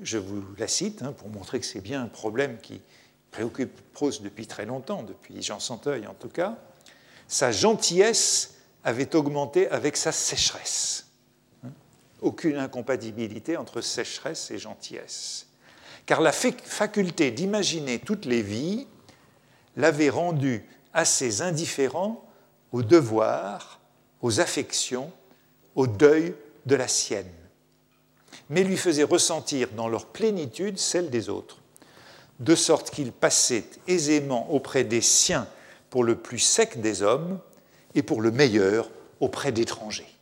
Je vous la cite hein, pour montrer que c'est bien un problème qui préoccupe Proust depuis très longtemps, depuis Jean Santeuil en tout cas. Sa gentillesse avait augmenté avec sa sécheresse. Hein. Aucune incompatibilité entre sécheresse et gentillesse. Car la faculté d'imaginer toutes les vies l'avait rendu assez indifférent aux devoirs, aux affections, au deuil de la sienne, mais lui faisait ressentir dans leur plénitude celle des autres, de sorte qu'il passait aisément auprès des siens pour le plus sec des hommes et pour le meilleur auprès d'étrangers.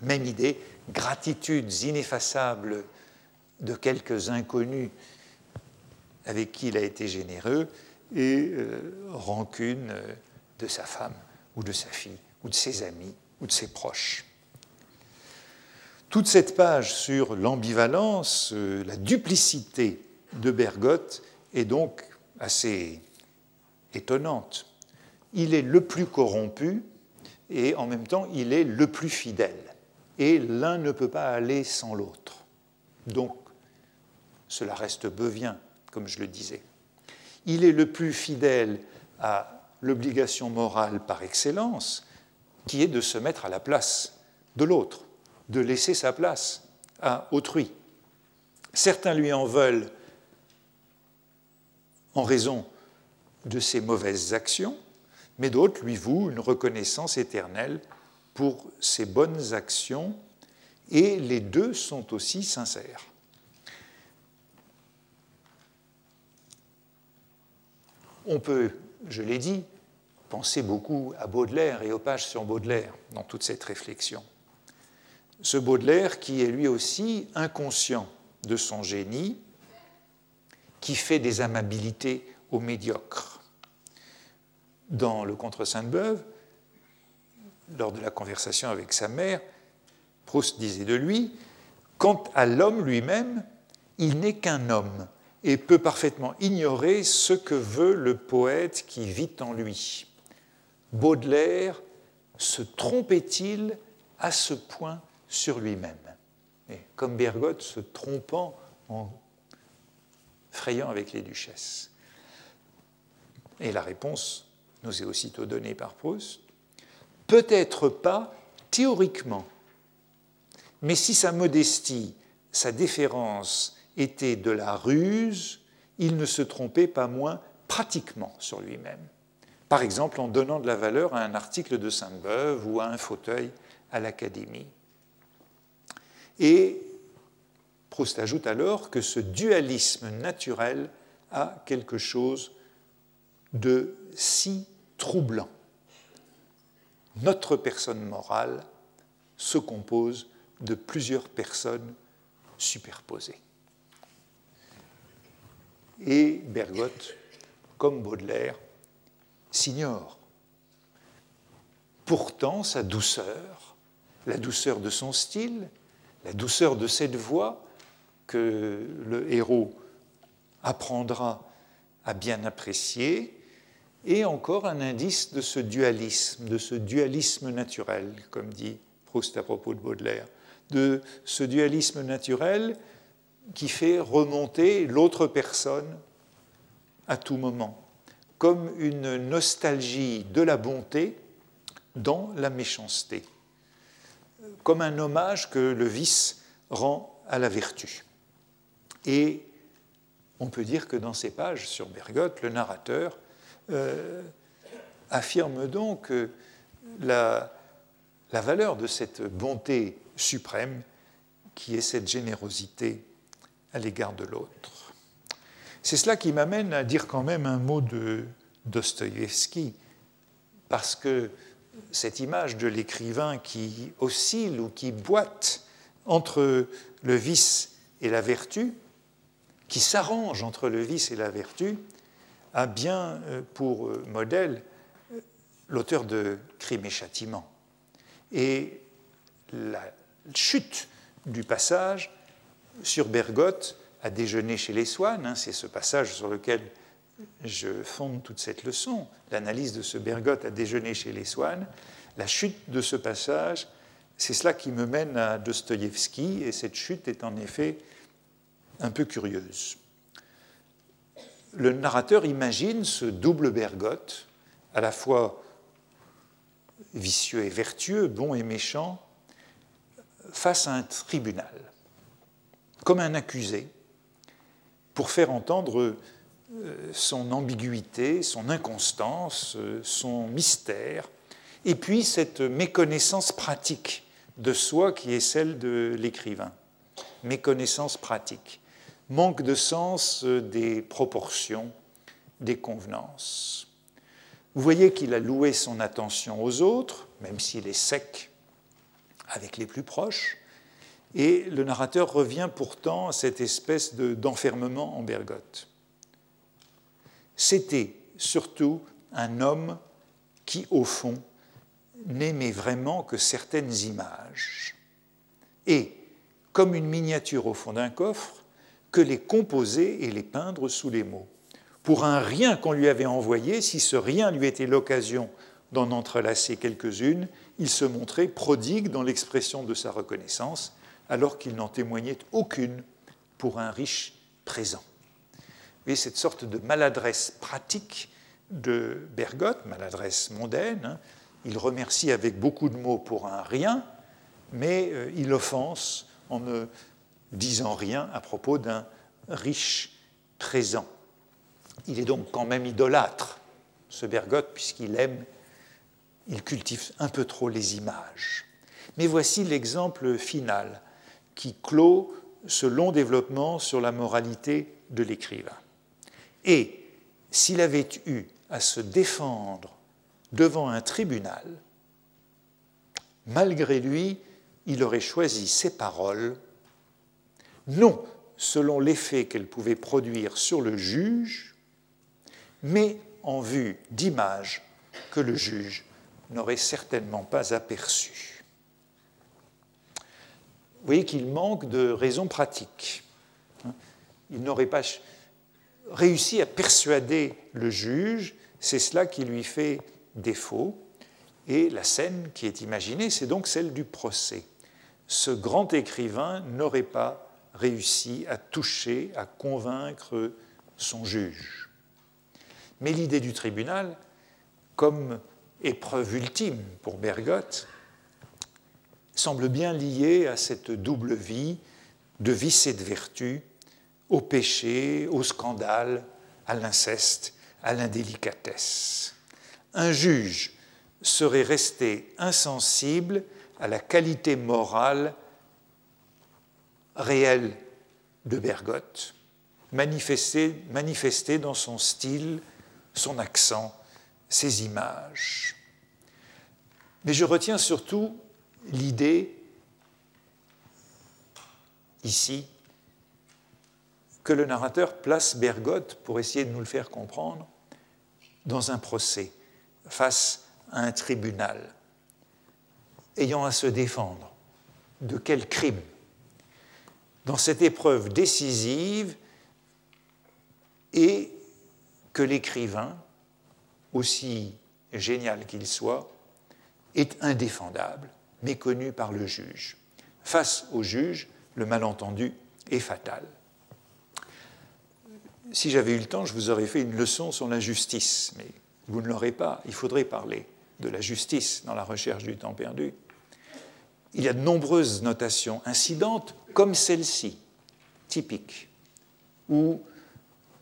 Même idée, gratitudes ineffaçables de quelques inconnus avec qui il a été généreux, et euh, rancune euh, de sa femme ou de sa fille ou de ses amis ou de ses proches. Toute cette page sur l'ambivalence, euh, la duplicité de Bergotte est donc assez étonnante. Il est le plus corrompu et en même temps il est le plus fidèle. Et l'un ne peut pas aller sans l'autre. Donc cela reste beuvien comme je le disais. Il est le plus fidèle à l'obligation morale par excellence, qui est de se mettre à la place de l'autre, de laisser sa place à autrui. Certains lui en veulent en raison de ses mauvaises actions, mais d'autres lui vouent une reconnaissance éternelle pour ses bonnes actions, et les deux sont aussi sincères. On peut, je l'ai dit, penser beaucoup à Baudelaire et aux pages sur Baudelaire dans toute cette réflexion. Ce Baudelaire qui est lui aussi inconscient de son génie, qui fait des amabilités aux médiocres. Dans le Contre Sainte-Beuve, lors de la conversation avec sa mère, Proust disait de lui Quant à l'homme lui-même, il n'est qu'un homme et peut parfaitement ignorer ce que veut le poète qui vit en lui. Baudelaire se trompait-il à ce point sur lui-même Comme Bergotte se trompant en frayant avec les duchesses. Et la réponse nous est aussitôt donnée par Proust. Peut-être pas théoriquement, mais si sa modestie, sa déférence étaient de la ruse, il ne se trompait pas moins pratiquement sur lui-même. Par exemple en donnant de la valeur à un article de Sainte-Beuve ou à un fauteuil à l'Académie. Et Proust ajoute alors que ce dualisme naturel a quelque chose de si troublant. Notre personne morale se compose de plusieurs personnes superposées. Et Bergotte, comme Baudelaire, s'ignore. Pourtant, sa douceur, la douceur de son style, la douceur de cette voix que le héros apprendra à bien apprécier, est encore un indice de ce dualisme, de ce dualisme naturel, comme dit Proust à propos de Baudelaire, de ce dualisme naturel qui fait remonter l'autre personne à tout moment, comme une nostalgie de la bonté dans la méchanceté, comme un hommage que le vice rend à la vertu. Et on peut dire que dans ces pages sur Bergotte, le narrateur euh, affirme donc la, la valeur de cette bonté suprême qui est cette générosité à l'égard de l'autre. C'est cela qui m'amène à dire quand même un mot de Dostoïevski, parce que cette image de l'écrivain qui oscille ou qui boite entre le vice et la vertu, qui s'arrange entre le vice et la vertu, a bien euh, pour euh, modèle euh, l'auteur de Crime et Châtiment. Et la chute du passage sur Bergotte à déjeuner chez les Swann, hein, c'est ce passage sur lequel je fonde toute cette leçon, l'analyse de ce Bergotte à déjeuner chez les Swann, la chute de ce passage, c'est cela qui me mène à Dostoïevski, et cette chute est en effet un peu curieuse. Le narrateur imagine ce double Bergotte, à la fois vicieux et vertueux, bon et méchant, face à un tribunal, comme un accusé, pour faire entendre son ambiguïté, son inconstance, euh, son mystère, et puis cette méconnaissance pratique de soi qui est celle de l'écrivain. Méconnaissance pratique, manque de sens euh, des proportions, des convenances. Vous voyez qu'il a loué son attention aux autres, même s'il est sec avec les plus proches, et le narrateur revient pourtant à cette espèce d'enfermement en Bergotte. C'était surtout un homme qui, au fond, n'aimait vraiment que certaines images. Et, comme une miniature au fond d'un coffre, que les composer et les peindre sous les mots. Pour un rien qu'on lui avait envoyé, si ce rien lui était l'occasion d'en entrelacer quelques-unes, il se montrait prodigue dans l'expression de sa reconnaissance alors qu'il n'en témoignait aucune pour un riche présent. Et cette sorte de maladresse pratique de Bergotte, maladresse mondaine, hein, il remercie avec beaucoup de mots pour un rien, mais euh, il offense en ne disant rien à propos d'un riche présent. Il est donc quand même idolâtre, ce Bergotte, puisqu'il aime, il cultive un peu trop les images. Mais voici l'exemple final qui clôt ce long développement sur la moralité de l'écrivain. Et s'il avait eu à se défendre devant un tribunal, malgré lui, il aurait choisi ses paroles, non selon l'effet qu'elles pouvaient produire sur le juge, mais en vue d'images que le juge n'aurait certainement pas aperçues. Vous voyez qu'il manque de raisons pratiques. Il n'aurait pas réussi à persuader le juge, c'est cela qui lui fait défaut. Et la scène qui est imaginée, c'est donc celle du procès. Ce grand écrivain n'aurait pas réussi à toucher, à convaincre son juge. Mais l'idée du tribunal, comme épreuve ultime pour Bergotte, semble bien liée à cette double vie de vice et de vertu, au péché, au scandale, à l'inceste, à l'indélicatesse. Un juge serait resté insensible à la qualité morale réelle de Bergotte, manifestée, dans son style, son accent, ses images. Mais je retiens surtout l'idée, ici, que le narrateur place Bergotte, pour essayer de nous le faire comprendre, dans un procès, face à un tribunal, ayant à se défendre. De quel crime Dans cette épreuve décisive, et que l'écrivain, aussi génial qu'il soit, est indéfendable, méconnu par le juge. Face au juge, le malentendu est fatal. Si j'avais eu le temps, je vous aurais fait une leçon sur la justice, mais vous ne l'aurez pas. Il faudrait parler de la justice dans la recherche du temps perdu. Il y a de nombreuses notations incidentes, comme celle-ci, typique, où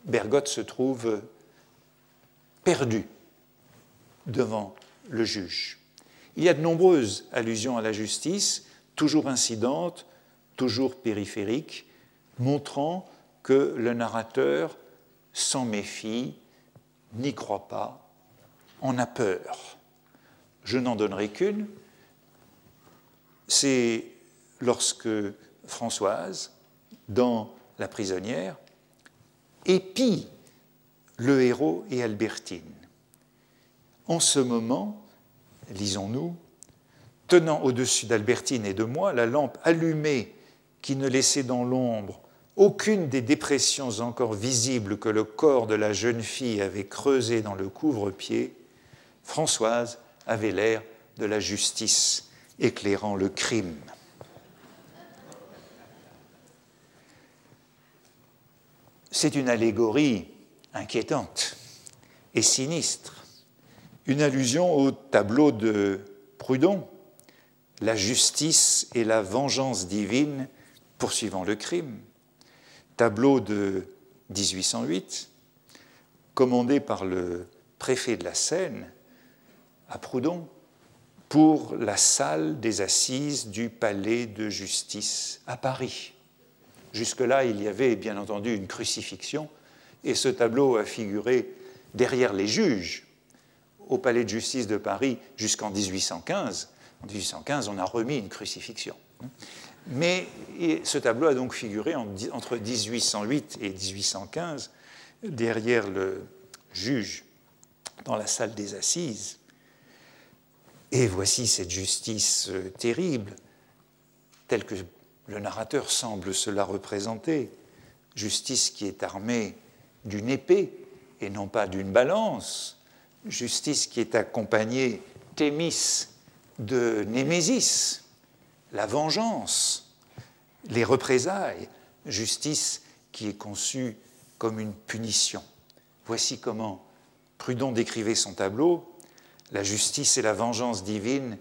Bergotte se trouve perdu devant le juge. Il y a de nombreuses allusions à la justice, toujours incidentes, toujours périphériques, montrant que le narrateur s'en méfie, n'y croit pas, en a peur. Je n'en donnerai qu'une. C'est lorsque Françoise, dans La prisonnière, épie le héros et Albertine. En ce moment, lisons-nous, tenant au-dessus d'Albertine et de moi la lampe allumée qui ne laissait dans l'ombre aucune des dépressions encore visibles que le corps de la jeune fille avait creusées dans le couvre-pied, Françoise avait l'air de la justice éclairant le crime. C'est une allégorie inquiétante et sinistre, une allusion au tableau de Prudhon, la justice et la vengeance divine poursuivant le crime, tableau de 1808, commandé par le préfet de la Seine à Proudhon pour la salle des assises du palais de justice à Paris. Jusque-là, il y avait bien entendu une crucifixion, et ce tableau a figuré derrière les juges au palais de justice de Paris jusqu'en 1815. En 1815, on a remis une crucifixion. Mais ce tableau a donc figuré entre 1808 et 1815 derrière le juge dans la salle des assises. Et voici cette justice euh, terrible, telle que le narrateur semble se la représenter. Justice qui est armée d'une épée et non pas d'une balance. Justice qui est accompagnée, Thémis, de Némésis, la vengeance, les représailles, justice qui est conçue comme une punition. Voici comment Prudhon décrivait son tableau. La justice et la vengeance divine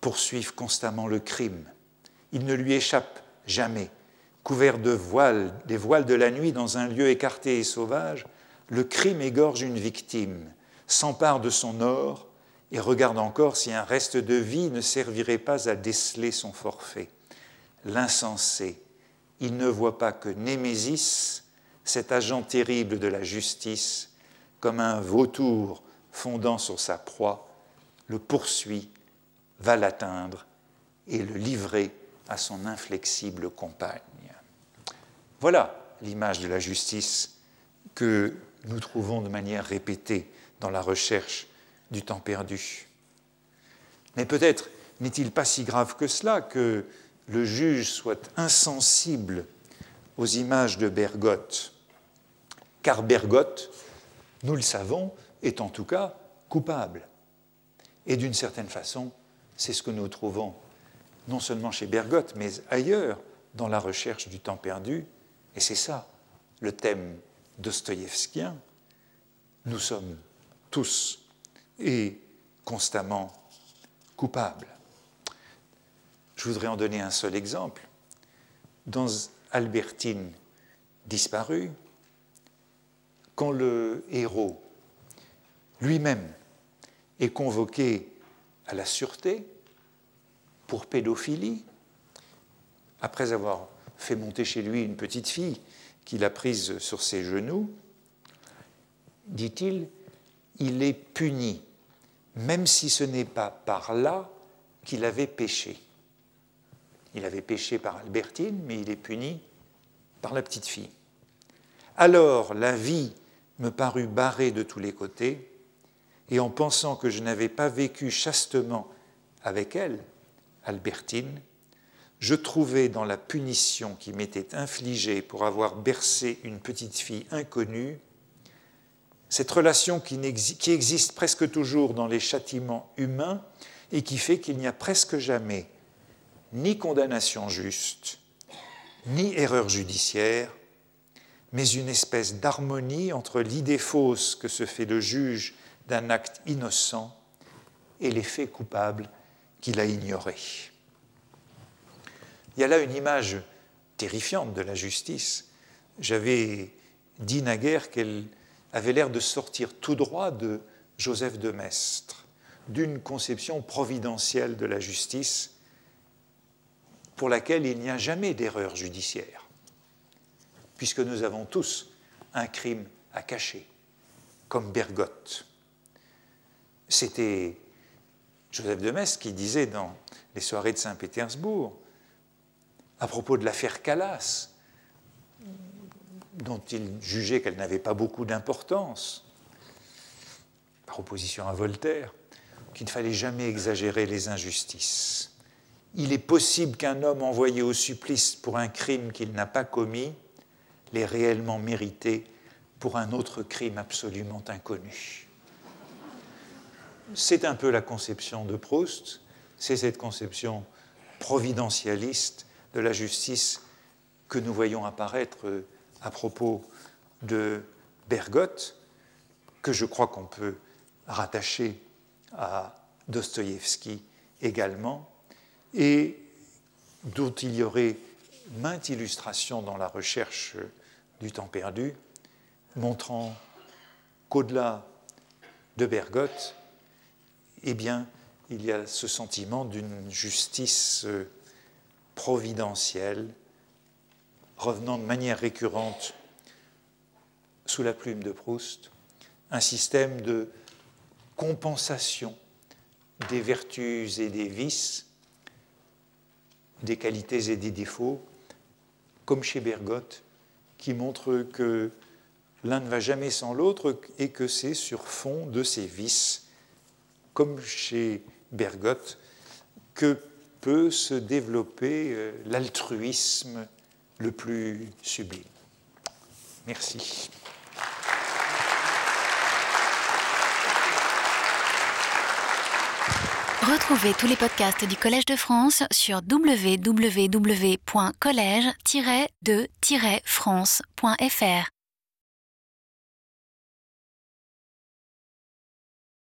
poursuivent constamment le crime. Il ne lui échappe jamais. Couvert de voiles, des voiles de la nuit dans un lieu écarté et sauvage, le crime égorge une victime, s'empare de son or et regarde encore si un reste de vie ne servirait pas à déceler son forfait. L'insensé, il ne voit pas que Némésis, cet agent terrible de la justice, comme un vautour fondant sur sa proie, le poursuit, va l'atteindre et le livrer à son inflexible compagne. Voilà l'image de la justice que nous trouvons de manière répétée dans la recherche du temps perdu. Mais peut-être n'est-il pas si grave que cela que le juge soit insensible aux images de Bergotte, car Bergotte, nous le savons, est en tout cas coupable. Et d'une certaine façon, c'est ce que nous trouvons non seulement chez Bergotte, mais ailleurs dans la recherche du temps perdu. Et c'est ça le thème dostoïevskien. Nous sommes tous et constamment coupables. Je voudrais en donner un seul exemple. Dans Albertine disparue, quand le héros lui-même est convoqué à la sûreté pour pédophilie, après avoir fait monter chez lui une petite fille qu'il a prise sur ses genoux, dit-il, il est puni, même si ce n'est pas par là qu'il avait péché. Il avait péché par Albertine, mais il est puni par la petite fille. Alors la vie me parut barrée de tous les côtés, et en pensant que je n'avais pas vécu chastement avec elle, Albertine, je trouvais dans la punition qui m'était infligée pour avoir bercé une petite fille inconnue cette relation qui, existe presque toujours dans les châtiments humains et qui fait qu'il n'y a presque jamais ni condamnation juste, ni erreur judiciaire, mais une espèce d'harmonie entre l'idée fausse que se fait le juge d'un acte innocent et les faits coupables qu'il a ignorés. Il y a là une image terrifiante de la justice. J'avais dit naguère qu'elle avait l'air de sortir tout droit de Joseph de Maistre, d'une conception providentielle de la justice pour laquelle il n'y a jamais d'erreur judiciaire, puisque nous avons tous un crime à cacher, comme Bergotte. C'était Joseph de Maistre qui disait dans les soirées de Saint-Pétersbourg, à propos de l'affaire Calas, dont il jugeait qu'elle n'avait pas beaucoup d'importance, par opposition à Voltaire, qu'il ne fallait jamais exagérer les injustices. Il est possible qu'un homme envoyé au supplice pour un crime qu'il n'a pas commis l'ait réellement mérité pour un autre crime absolument inconnu. C'est un peu la conception de Proust, c'est cette conception providentialiste de la justice que nous voyons apparaître à propos de Bergotte, que je crois qu'on peut rattacher à Dostoïevski également, et dont il y aurait maintes illustrations dans la recherche du temps perdu, montrant qu'au-delà de Bergotte, eh bien, il y a ce sentiment d'une justice providentielle revenant de manière récurrente sous la plume de Proust, un système de compensation des vertus et des vices, des qualités et des défauts, comme chez Bergotte, qui montre que l'un ne va jamais sans l'autre et que c'est sur fond de ces vices, comme chez Bergotte, que peut se développer euh, l'altruisme le plus sublime. Merci. Retrouvez tous les podcasts du Collège de France sur www.collège-de-france.fr.